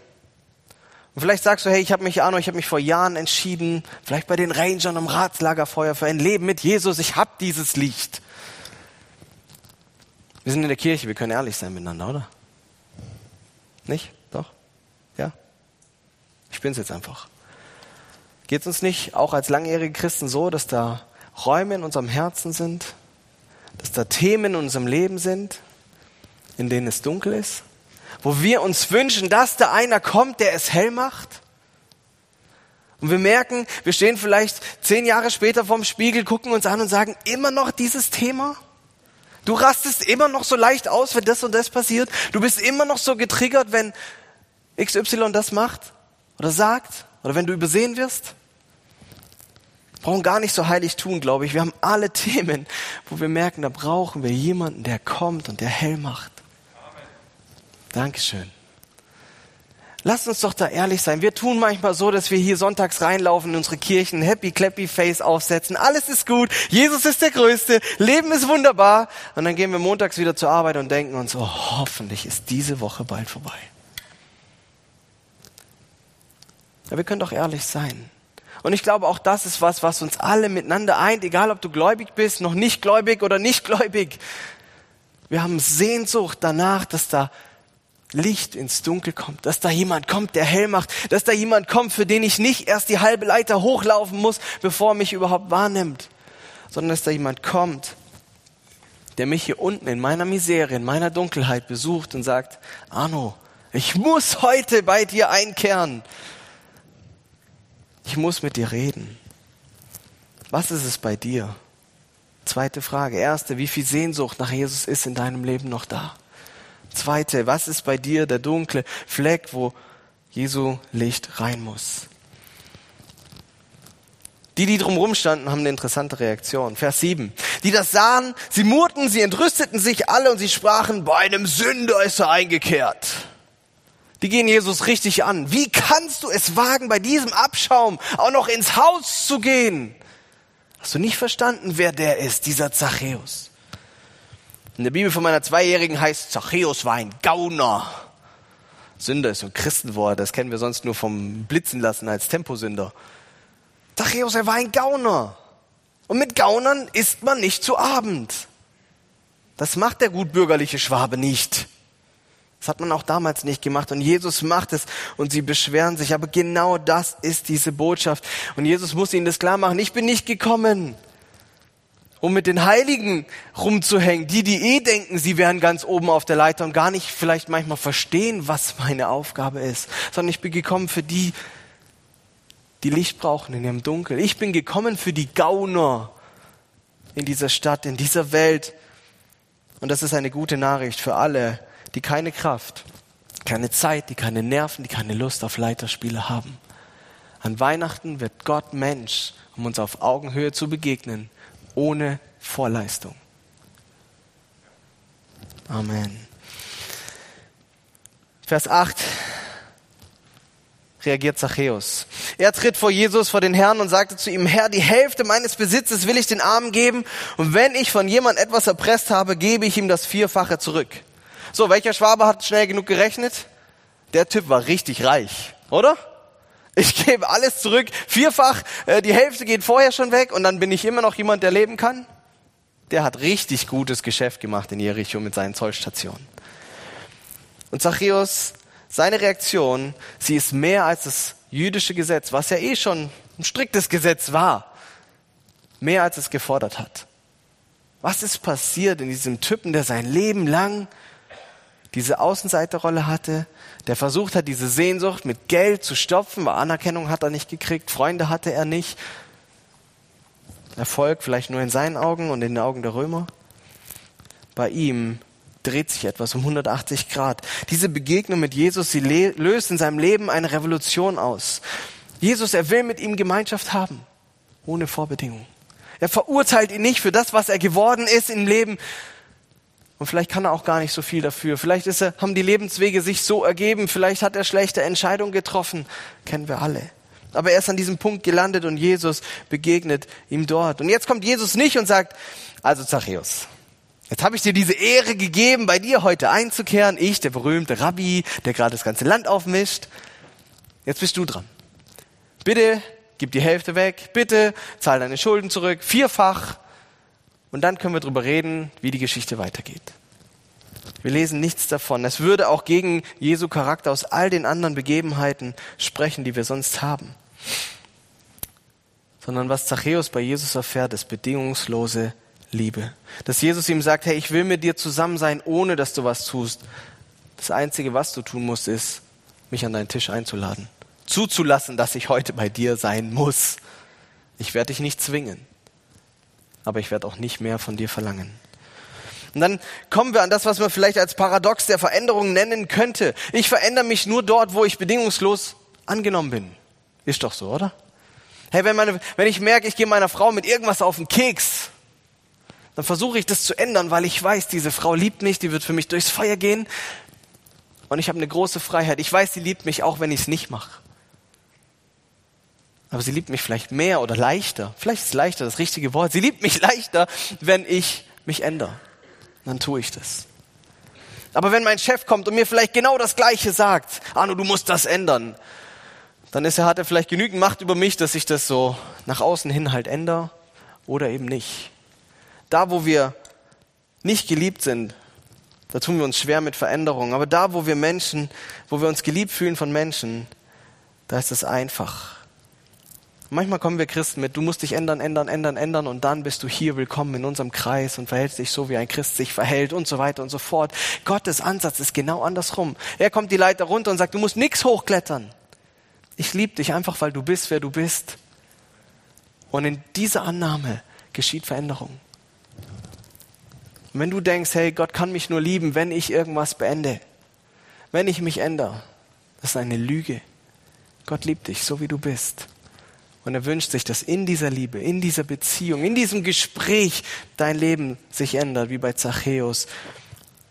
Und vielleicht sagst du, hey, ich habe mich, Arno, ich habe mich vor Jahren entschieden, vielleicht bei den Rangern am Ratslagerfeuer für ein Leben mit Jesus, ich habe dieses Licht. Wir sind in der Kirche, wir können ehrlich sein miteinander, oder? Nicht? Doch? Ja? Ich bin's jetzt einfach. Geht es uns nicht auch als langjährige Christen so, dass da Räume in unserem Herzen sind, dass da Themen in unserem Leben sind, in denen es dunkel ist? Wo wir uns wünschen, dass da einer kommt, der es hell macht? Und wir merken, wir stehen vielleicht zehn Jahre später vorm Spiegel, gucken uns an und sagen, immer noch dieses Thema? Du rastest immer noch so leicht aus, wenn das und das passiert? Du bist immer noch so getriggert, wenn XY das macht oder sagt oder wenn du übersehen wirst? Wir brauchen gar nicht so heilig tun, glaube ich. Wir haben alle <laughs> Themen, wo wir merken, da brauchen wir jemanden, der kommt und der hell macht. Dankeschön. Lasst uns doch da ehrlich sein. Wir tun manchmal so, dass wir hier sonntags reinlaufen in unsere Kirchen, happy clappy face aufsetzen. Alles ist gut. Jesus ist der Größte. Leben ist wunderbar. Und dann gehen wir montags wieder zur Arbeit und denken uns, oh, hoffentlich ist diese Woche bald vorbei. Ja, wir können doch ehrlich sein. Und ich glaube, auch das ist was, was uns alle miteinander eint, egal ob du gläubig bist, noch nicht gläubig oder nicht gläubig. Wir haben Sehnsucht danach, dass da Licht ins Dunkel kommt, dass da jemand kommt, der hell macht, dass da jemand kommt, für den ich nicht erst die halbe Leiter hochlaufen muss, bevor er mich überhaupt wahrnimmt, sondern dass da jemand kommt, der mich hier unten in meiner Misere, in meiner Dunkelheit besucht und sagt, Arno, ich muss heute bei dir einkehren. Ich muss mit dir reden. Was ist es bei dir, Zweite Frage. Erste, wie viel Sehnsucht nach Jesus ist in deinem Leben noch da? Zweite, was ist bei dir der dunkle Fleck, wo Jesu Licht rein muss? Die, die drumherum standen, haben eine interessante Reaktion. Vers 7. Die das sahen, sie murrten, sie entrüsteten sich alle und sie sprachen, bei einem Sünder ist er eingekehrt. Die gehen Jesus richtig an. Wie kannst du es wagen, bei diesem Abschaum auch noch ins Haus zu gehen? Hast du nicht verstanden, wer der ist, dieser Zachäus? In der Bibel von meiner Zweijährigen heißt Zachäus war ein Gauner. Sünder ist so ein Christenwort, das kennen wir sonst nur vom Blitzen lassen als Temposünder. Zachäus, er war ein Gauner. Und mit Gaunern isst man nicht zu Abend. Das macht der gutbürgerliche Schwabe nicht. Das hat man auch damals nicht gemacht. Und Jesus macht es und sie beschweren sich. Aber genau das ist diese Botschaft. Und Jesus muss ihnen das klar machen. Ich bin nicht gekommen, um mit den Heiligen rumzuhängen. Die, die eh denken, sie wären ganz oben auf der Leiter und gar nicht vielleicht manchmal verstehen, was meine Aufgabe ist. Sondern ich bin gekommen für die, die Licht brauchen in ihrem Dunkel. Ich bin gekommen für die Gauner in dieser Stadt, in dieser Welt. Und das ist eine gute Nachricht für alle, die keine Kraft, keine Zeit, die keine Nerven, die keine Lust auf Leiterspiele haben. An Weihnachten wird Gott Mensch, um uns auf Augenhöhe zu begegnen, ohne Vorleistung. Amen. Vers 8 reagiert Zachäus. Er tritt vor Jesus, vor den Herrn und sagte zu ihm, Herr, die Hälfte meines Besitzes will ich den Armen geben und wenn ich von jemand etwas erpresst habe, gebe ich ihm das Vierfache zurück. So, welcher Schwabe hat schnell genug gerechnet? Der Typ war richtig reich, oder? Ich gebe alles zurück, vierfach, äh, die Hälfte geht vorher schon weg und dann bin ich immer noch jemand, der leben kann. Der hat richtig gutes Geschäft gemacht in Jericho mit seinen Zollstationen. Und Zachäus, seine Reaktion, sie ist mehr als das jüdische Gesetz, was ja eh schon ein striktes Gesetz war, mehr als es gefordert hat. Was ist passiert in diesem Typen, der sein Leben lang diese Außenseiterrolle hatte, der versucht hat, diese Sehnsucht mit Geld zu stopfen, weil Anerkennung hat er nicht gekriegt, Freunde hatte er nicht, Erfolg vielleicht nur in seinen Augen und in den Augen der Römer. Bei ihm dreht sich etwas um 180 Grad. Diese Begegnung mit Jesus, sie löst in seinem Leben eine Revolution aus. Jesus, er will mit ihm Gemeinschaft haben, ohne Vorbedingung. Er verurteilt ihn nicht für das, was er geworden ist im Leben, und vielleicht kann er auch gar nicht so viel dafür. Vielleicht ist er, haben die Lebenswege sich so ergeben. Vielleicht hat er schlechte Entscheidungen getroffen. Kennen wir alle. Aber er ist an diesem Punkt gelandet und Jesus begegnet ihm dort. Und jetzt kommt Jesus nicht und sagt, also Zachäus, jetzt habe ich dir diese Ehre gegeben, bei dir heute einzukehren. Ich, der berühmte Rabbi, der gerade das ganze Land aufmischt. Jetzt bist du dran. Bitte gib die Hälfte weg. Bitte zahl deine Schulden zurück. Vierfach. Und dann können wir darüber reden, wie die Geschichte weitergeht. Wir lesen nichts davon. Es würde auch gegen Jesu Charakter aus all den anderen Begebenheiten sprechen, die wir sonst haben. Sondern was Zachäus bei Jesus erfährt, ist bedingungslose Liebe. Dass Jesus ihm sagt, hey, ich will mit dir zusammen sein, ohne dass du was tust. Das Einzige, was du tun musst, ist, mich an deinen Tisch einzuladen. Zuzulassen, dass ich heute bei dir sein muss. Ich werde dich nicht zwingen aber ich werde auch nicht mehr von dir verlangen. Und dann kommen wir an das, was man vielleicht als Paradox der Veränderung nennen könnte. Ich verändere mich nur dort, wo ich bedingungslos angenommen bin. Ist doch so, oder? Hey, wenn, meine, wenn ich merke, ich gehe meiner Frau mit irgendwas auf den Keks, dann versuche ich das zu ändern, weil ich weiß, diese Frau liebt mich, die wird für mich durchs Feuer gehen und ich habe eine große Freiheit. Ich weiß, sie liebt mich auch, wenn ich es nicht mache. Aber sie liebt mich vielleicht mehr oder leichter. Vielleicht ist leichter das richtige Wort. Sie liebt mich leichter, wenn ich mich ändere. Dann tue ich das. Aber wenn mein Chef kommt und mir vielleicht genau das Gleiche sagt, Arno, du musst das ändern, dann ist er, hat er vielleicht genügend Macht über mich, dass ich das so nach außen hin halt ändere oder eben nicht. Da, wo wir nicht geliebt sind, da tun wir uns schwer mit Veränderungen. Aber da, wo wir Menschen, wo wir uns geliebt fühlen von Menschen, da ist es einfach. Manchmal kommen wir Christen mit, du musst dich ändern, ändern, ändern, ändern und dann bist du hier willkommen in unserem Kreis und verhältst dich so, wie ein Christ sich verhält und so weiter und so fort. Gottes Ansatz ist genau andersrum. Er kommt die Leiter runter und sagt, du musst nichts hochklettern. Ich liebe dich einfach, weil du bist, wer du bist. Und in dieser Annahme geschieht Veränderung. Und wenn du denkst, hey, Gott kann mich nur lieben, wenn ich irgendwas beende, wenn ich mich ändere, das ist eine Lüge. Gott liebt dich, so wie du bist. Und er wünscht sich, dass in dieser Liebe, in dieser Beziehung, in diesem Gespräch dein Leben sich ändert, wie bei Zachäus.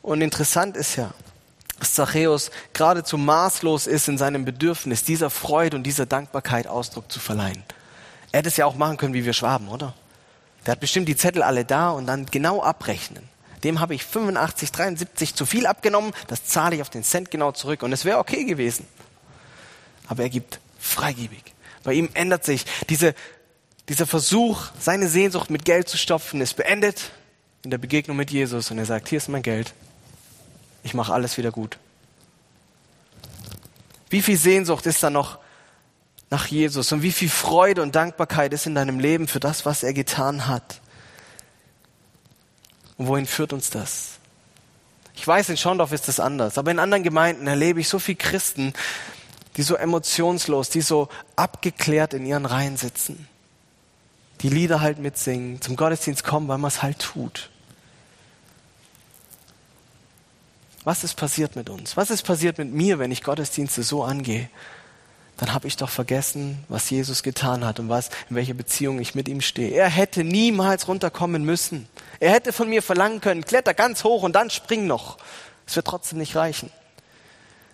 Und interessant ist ja, dass Zachäus geradezu maßlos ist in seinem Bedürfnis, dieser Freude und dieser Dankbarkeit Ausdruck zu verleihen. Er hätte es ja auch machen können wie wir Schwaben, oder? Der hat bestimmt die Zettel alle da und dann genau abrechnen. Dem habe ich 85, 73 zu viel abgenommen, das zahle ich auf den Cent genau zurück und es wäre okay gewesen. Aber er gibt freigebig. Bei ihm ändert sich diese, dieser Versuch, seine Sehnsucht mit Geld zu stopfen, ist beendet in der Begegnung mit Jesus und er sagt, hier ist mein Geld, ich mache alles wieder gut. Wie viel Sehnsucht ist da noch nach Jesus und wie viel Freude und Dankbarkeit ist in deinem Leben für das, was er getan hat? Und wohin führt uns das? Ich weiß, in Schondorf ist das anders, aber in anderen Gemeinden erlebe ich so viele Christen, die so emotionslos, die so abgeklärt in ihren Reihen sitzen, die Lieder halt mitsingen, zum Gottesdienst kommen, weil man es halt tut. Was ist passiert mit uns? Was ist passiert mit mir, wenn ich Gottesdienste so angehe? Dann habe ich doch vergessen, was Jesus getan hat und was, in welcher Beziehung ich mit ihm stehe. Er hätte niemals runterkommen müssen. Er hätte von mir verlangen können, kletter ganz hoch und dann spring noch. Es wird trotzdem nicht reichen.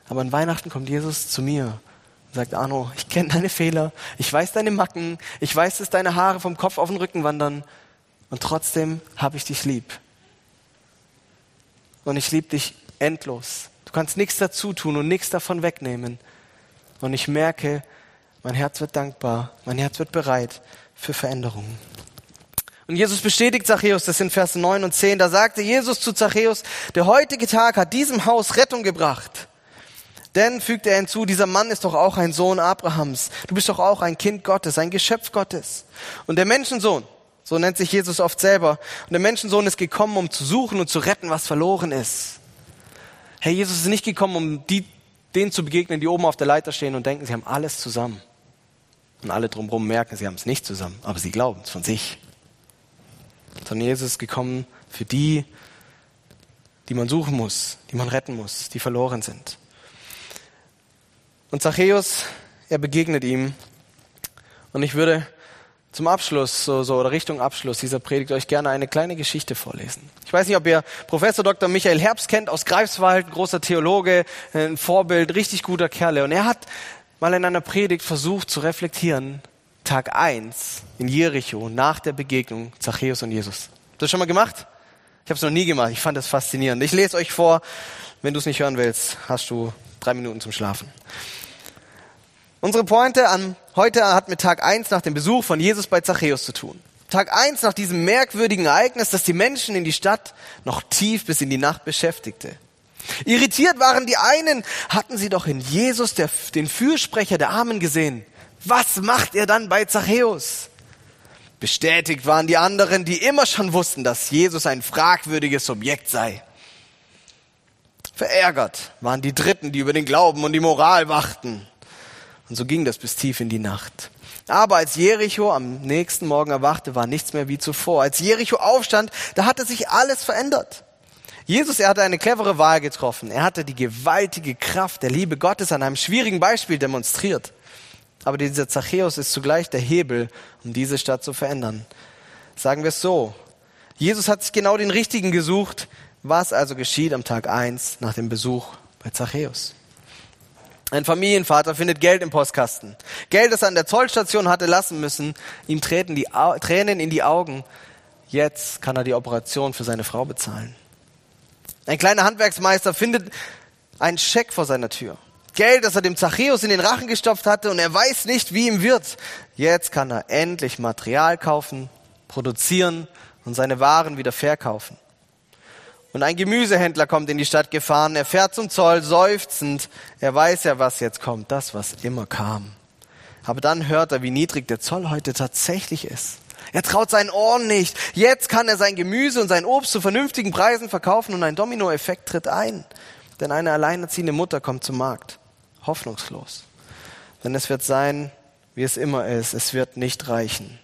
Aber an Weihnachten kommt Jesus zu mir und sagt, Arno, ich kenne deine Fehler, ich weiß deine Macken, ich weiß, dass deine Haare vom Kopf auf den Rücken wandern und trotzdem habe ich dich lieb. Und ich liebe dich endlos. Du kannst nichts dazu tun und nichts davon wegnehmen. Und ich merke, mein Herz wird dankbar, mein Herz wird bereit für Veränderungen. Und Jesus bestätigt Zachäus, das sind Verse 9 und 10, da sagte Jesus zu Zachäus, der heutige Tag hat diesem Haus Rettung gebracht. Denn, fügte er hinzu, dieser Mann ist doch auch ein Sohn Abrahams. Du bist doch auch ein Kind Gottes, ein Geschöpf Gottes. Und der Menschensohn, so nennt sich Jesus oft selber, und der Menschensohn ist gekommen, um zu suchen und zu retten, was verloren ist. Herr Jesus ist nicht gekommen, um die, denen zu begegnen, die oben auf der Leiter stehen und denken, sie haben alles zusammen. Und alle drumherum merken, sie haben es nicht zusammen, aber sie glauben es von sich. Sondern Jesus ist gekommen für die, die man suchen muss, die man retten muss, die verloren sind. Und Zachäus, er begegnet ihm. Und ich würde zum Abschluss, so, so, oder Richtung Abschluss dieser Predigt euch gerne eine kleine Geschichte vorlesen. Ich weiß nicht, ob ihr Professor Dr. Michael Herbst kennt aus Greifswald, großer Theologe, ein Vorbild, richtig guter Kerle. Und er hat mal in einer Predigt versucht zu reflektieren, Tag eins in Jericho, nach der Begegnung Zachäus und Jesus. Habt ihr das schon mal gemacht? Ich habe es noch nie gemacht. Ich fand das faszinierend. Ich lese euch vor. Wenn du es nicht hören willst, hast du drei Minuten zum Schlafen. Unsere Pointe an heute hat mit Tag 1 nach dem Besuch von Jesus bei Zachäus zu tun. Tag 1 nach diesem merkwürdigen Ereignis, das die Menschen in die Stadt noch tief bis in die Nacht beschäftigte. Irritiert waren die einen, hatten sie doch in Jesus der, den Fürsprecher der Armen gesehen. Was macht er dann bei Zachäus? Bestätigt waren die anderen, die immer schon wussten, dass Jesus ein fragwürdiges Objekt sei. Verärgert waren die Dritten, die über den Glauben und die Moral wachten. Und so ging das bis tief in die Nacht. Aber als Jericho am nächsten Morgen erwachte, war nichts mehr wie zuvor. Als Jericho aufstand, da hatte sich alles verändert. Jesus, er hatte eine clevere Wahl getroffen. Er hatte die gewaltige Kraft der Liebe Gottes an einem schwierigen Beispiel demonstriert. Aber dieser Zachäus ist zugleich der Hebel, um diese Stadt zu verändern. Sagen wir es so. Jesus hat sich genau den Richtigen gesucht. Was also geschieht am Tag eins nach dem Besuch bei Zachäus? Ein Familienvater findet Geld im Postkasten. Geld, das er an der Zollstation hatte lassen müssen. Ihm treten die Au Tränen in die Augen. Jetzt kann er die Operation für seine Frau bezahlen. Ein kleiner Handwerksmeister findet einen Scheck vor seiner Tür. Geld, das er dem Zachäus in den Rachen gestopft hatte und er weiß nicht, wie ihm wird. Jetzt kann er endlich Material kaufen, produzieren und seine Waren wieder verkaufen. Und ein Gemüsehändler kommt in die Stadt gefahren, er fährt zum Zoll, seufzend. Er weiß ja, was jetzt kommt, das, was immer kam. Aber dann hört er, wie niedrig der Zoll heute tatsächlich ist. Er traut seinen Ohren nicht. Jetzt kann er sein Gemüse und sein Obst zu vernünftigen Preisen verkaufen und ein Dominoeffekt tritt ein. Denn eine alleinerziehende Mutter kommt zum Markt. Hoffnungslos. Denn es wird sein, wie es immer ist. Es wird nicht reichen.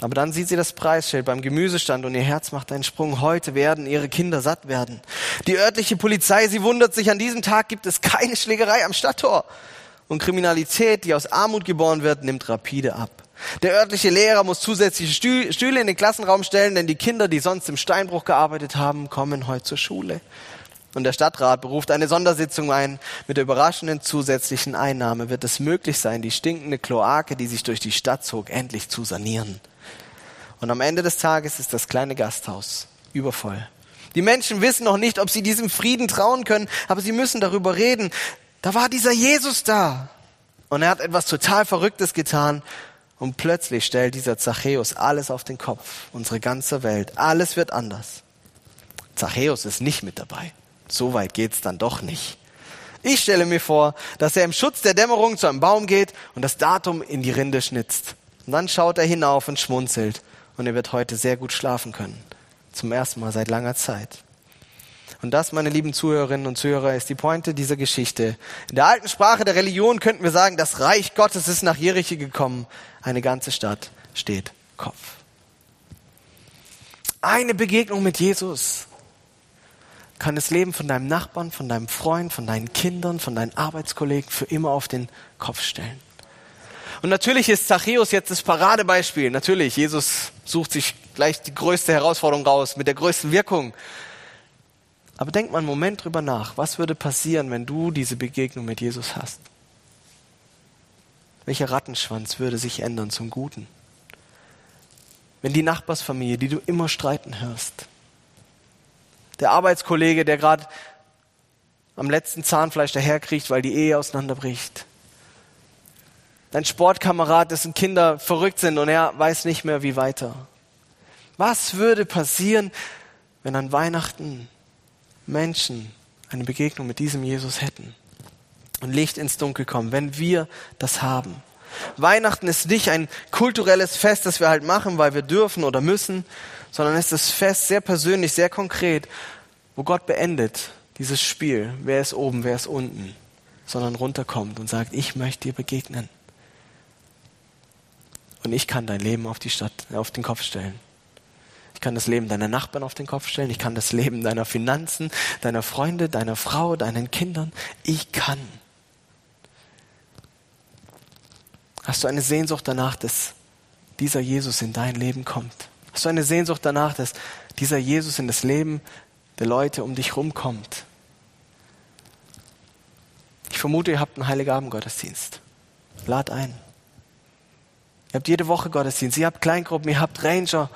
Aber dann sieht sie das Preisschild beim Gemüsestand und ihr Herz macht einen Sprung. Heute werden ihre Kinder satt werden. Die örtliche Polizei, sie wundert sich, an diesem Tag gibt es keine Schlägerei am Stadttor. Und Kriminalität, die aus Armut geboren wird, nimmt rapide ab. Der örtliche Lehrer muss zusätzliche Stühle in den Klassenraum stellen, denn die Kinder, die sonst im Steinbruch gearbeitet haben, kommen heute zur Schule. Und der Stadtrat beruft eine Sondersitzung ein. Mit der überraschenden zusätzlichen Einnahme wird es möglich sein, die stinkende Kloake, die sich durch die Stadt zog, endlich zu sanieren. Und am Ende des Tages ist das kleine Gasthaus übervoll. Die Menschen wissen noch nicht, ob sie diesem Frieden trauen können, aber sie müssen darüber reden. Da war dieser Jesus da. Und er hat etwas total Verrücktes getan. Und plötzlich stellt dieser Zachäus alles auf den Kopf, unsere ganze Welt. Alles wird anders. Zachäus ist nicht mit dabei. So weit geht's dann doch nicht. Ich stelle mir vor, dass er im Schutz der Dämmerung zu einem Baum geht und das Datum in die Rinde schnitzt. Und dann schaut er hinauf und schmunzelt. Und er wird heute sehr gut schlafen können. Zum ersten Mal seit langer Zeit. Und das, meine lieben Zuhörerinnen und Zuhörer, ist die Pointe dieser Geschichte. In der alten Sprache der Religion könnten wir sagen, das Reich Gottes ist nach Jericho gekommen. Eine ganze Stadt steht Kopf. Eine Begegnung mit Jesus kann das Leben von deinem Nachbarn, von deinem Freund, von deinen Kindern, von deinen Arbeitskollegen für immer auf den Kopf stellen. Und natürlich ist Zachäus jetzt das Paradebeispiel. Natürlich, Jesus sucht sich gleich die größte Herausforderung raus, mit der größten Wirkung. Aber denk mal einen Moment drüber nach. Was würde passieren, wenn du diese Begegnung mit Jesus hast? Welcher Rattenschwanz würde sich ändern zum Guten? Wenn die Nachbarsfamilie, die du immer streiten hörst, der Arbeitskollege, der gerade am letzten Zahnfleisch daherkriecht, weil die Ehe auseinanderbricht, dein Sportkamerad, dessen Kinder verrückt sind und er weiß nicht mehr, wie weiter. Was würde passieren, wenn an Weihnachten Menschen eine Begegnung mit diesem Jesus hätten und Licht ins Dunkel kommen, wenn wir das haben. Weihnachten ist nicht ein kulturelles Fest, das wir halt machen, weil wir dürfen oder müssen, sondern es ist das Fest sehr persönlich, sehr konkret, wo Gott beendet dieses Spiel, wer ist oben, wer ist unten, sondern runterkommt und sagt, ich möchte dir begegnen. Und ich kann dein Leben auf die Stadt, auf den Kopf stellen. Ich kann das Leben deiner Nachbarn auf den Kopf stellen. Ich kann das Leben deiner Finanzen, deiner Freunde, deiner Frau, deinen Kindern. Ich kann. Hast du eine Sehnsucht danach, dass dieser Jesus in dein Leben kommt? Hast du eine Sehnsucht danach, dass dieser Jesus in das Leben der Leute um dich rumkommt? Ich vermute, ihr habt einen Heiligabend-Gottesdienst. Lad ein. Ihr habt jede Woche Gottesdienst, ihr habt Kleingruppen, ihr habt Ranger,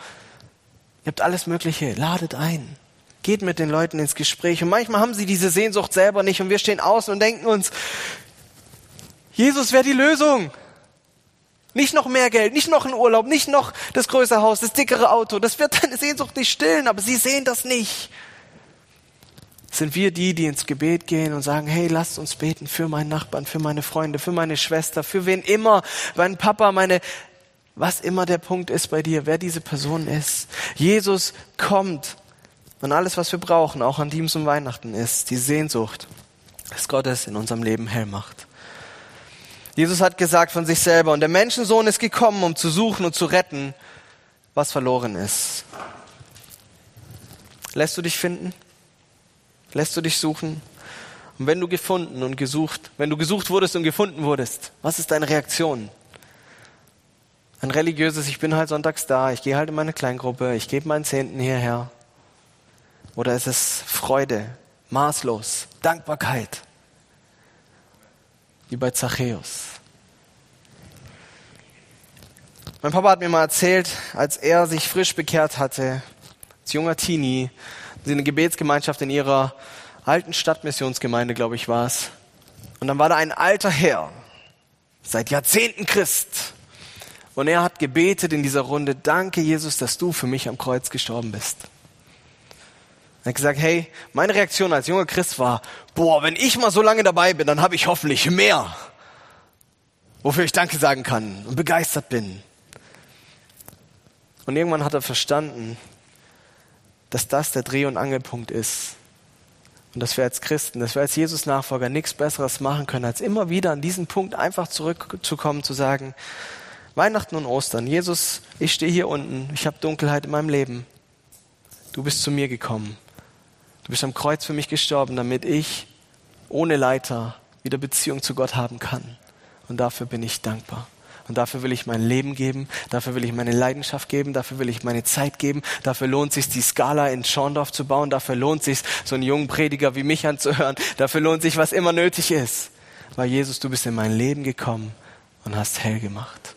Ihr habt alles Mögliche. Ladet ein. Geht mit den Leuten ins Gespräch. Und manchmal haben sie diese Sehnsucht selber nicht und wir stehen außen und denken uns, Jesus wäre die Lösung. Nicht noch mehr Geld, nicht noch ein Urlaub, nicht noch das größere Haus, das dickere Auto. Das wird deine Sehnsucht nicht stillen, aber sie sehen das nicht. Sind wir die, die ins Gebet gehen und sagen, hey, lasst uns beten für meinen Nachbarn, für meine Freunde, für meine Schwester, für wen immer, mein Papa, meine was immer der Punkt ist bei dir, wer diese Person ist. Jesus kommt und alles, was wir brauchen, auch an Dienst und Weihnachten ist, die Sehnsucht, dass Gottes in unserem Leben hell macht. Jesus hat gesagt von sich selber, und der Menschensohn ist gekommen, um zu suchen und zu retten, was verloren ist. Lässt du dich finden? Lässt du dich suchen? Und wenn du gefunden und gesucht, wenn du gesucht wurdest und gefunden wurdest, was ist deine Reaktion? ein religiöses, ich bin halt sonntags da, ich gehe halt in meine Kleingruppe, ich gebe meinen Zehnten hierher. Oder ist es Freude, maßlos, Dankbarkeit, wie bei Zachäus. Mein Papa hat mir mal erzählt, als er sich frisch bekehrt hatte, als junger Teenie, sie eine Gebetsgemeinschaft in ihrer alten Stadtmissionsgemeinde, glaube ich, war es. Und dann war da ein alter Herr, seit Jahrzehnten Christ, und er hat gebetet in dieser Runde, danke Jesus, dass du für mich am Kreuz gestorben bist. Er hat gesagt, hey, meine Reaktion als junger Christ war, boah, wenn ich mal so lange dabei bin, dann habe ich hoffentlich mehr, wofür ich Danke sagen kann und begeistert bin. Und irgendwann hat er verstanden, dass das der Dreh- und Angelpunkt ist. Und dass wir als Christen, dass wir als Jesus-Nachfolger nichts Besseres machen können, als immer wieder an diesen Punkt einfach zurückzukommen, zu sagen, Weihnachten und Ostern. Jesus, ich stehe hier unten, ich habe Dunkelheit in meinem Leben. Du bist zu mir gekommen. Du bist am Kreuz für mich gestorben, damit ich ohne Leiter wieder Beziehung zu Gott haben kann. Und dafür bin ich dankbar. Und dafür will ich mein Leben geben, dafür will ich meine Leidenschaft geben, dafür will ich meine Zeit geben, dafür lohnt sich die Skala in Schorndorf zu bauen, dafür lohnt sich so einen jungen Prediger wie mich anzuhören, dafür lohnt sich, was immer nötig ist. Weil Jesus, du bist in mein Leben gekommen und hast hell gemacht.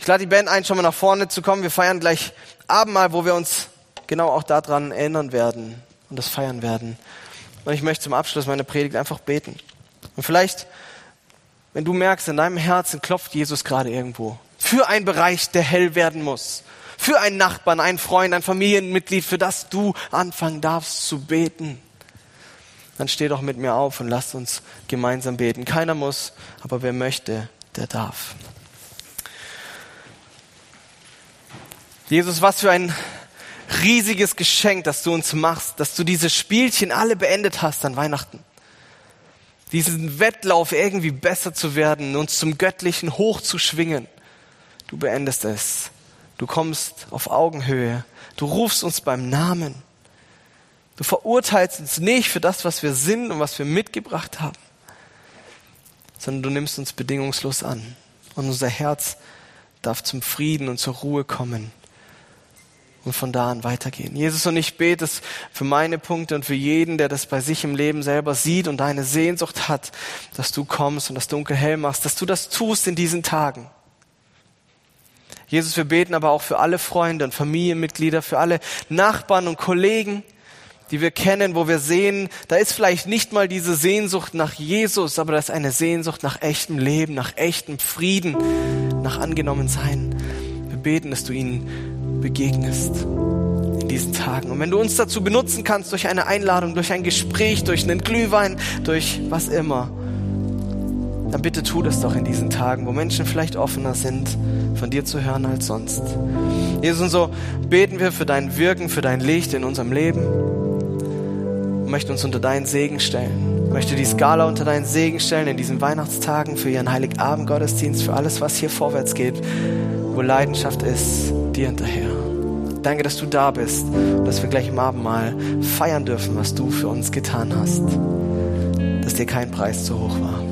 Ich lade die Band ein, schon mal nach vorne zu kommen. Wir feiern gleich Abendmahl, wo wir uns genau auch daran erinnern werden und das feiern werden. Und ich möchte zum Abschluss meiner Predigt einfach beten. Und vielleicht, wenn du merkst, in deinem Herzen klopft Jesus gerade irgendwo für einen Bereich, der hell werden muss, für einen Nachbarn, einen Freund, ein Familienmitglied, für das du anfangen darfst zu beten, dann steh doch mit mir auf und lasst uns gemeinsam beten. Keiner muss, aber wer möchte, der darf. Jesus, was für ein riesiges Geschenk, das du uns machst, dass du diese Spielchen alle beendet hast an Weihnachten. Diesen Wettlauf irgendwie besser zu werden, uns zum Göttlichen hochzuschwingen. Du beendest es. Du kommst auf Augenhöhe. Du rufst uns beim Namen. Du verurteilst uns nicht für das, was wir sind und was wir mitgebracht haben, sondern du nimmst uns bedingungslos an. Und unser Herz darf zum Frieden und zur Ruhe kommen und von da an weitergehen. Jesus und ich bete es für meine Punkte und für jeden, der das bei sich im Leben selber sieht und eine Sehnsucht hat, dass du kommst und das Dunkel hell machst, dass du das tust in diesen Tagen. Jesus, wir beten aber auch für alle Freunde und Familienmitglieder, für alle Nachbarn und Kollegen, die wir kennen, wo wir sehen, da ist vielleicht nicht mal diese Sehnsucht nach Jesus, aber da ist eine Sehnsucht nach echtem Leben, nach echtem Frieden, nach angenommen sein. Wir beten, dass du ihnen begegnest in diesen Tagen. Und wenn du uns dazu benutzen kannst, durch eine Einladung, durch ein Gespräch, durch einen Glühwein, durch was immer, dann bitte tu das doch in diesen Tagen, wo Menschen vielleicht offener sind, von dir zu hören als sonst. Jesus, und so beten wir für dein Wirken, für dein Licht in unserem Leben und möchten uns unter deinen Segen stellen. Ich möchte die Skala unter deinen Segen stellen in diesen Weihnachtstagen für ihren Heiligabend-Gottesdienst, für alles, was hier vorwärts geht, wo Leidenschaft ist, dir hinterher. Danke, dass du da bist und dass wir gleich im Abendmahl feiern dürfen, was du für uns getan hast. Dass dir kein Preis zu hoch war.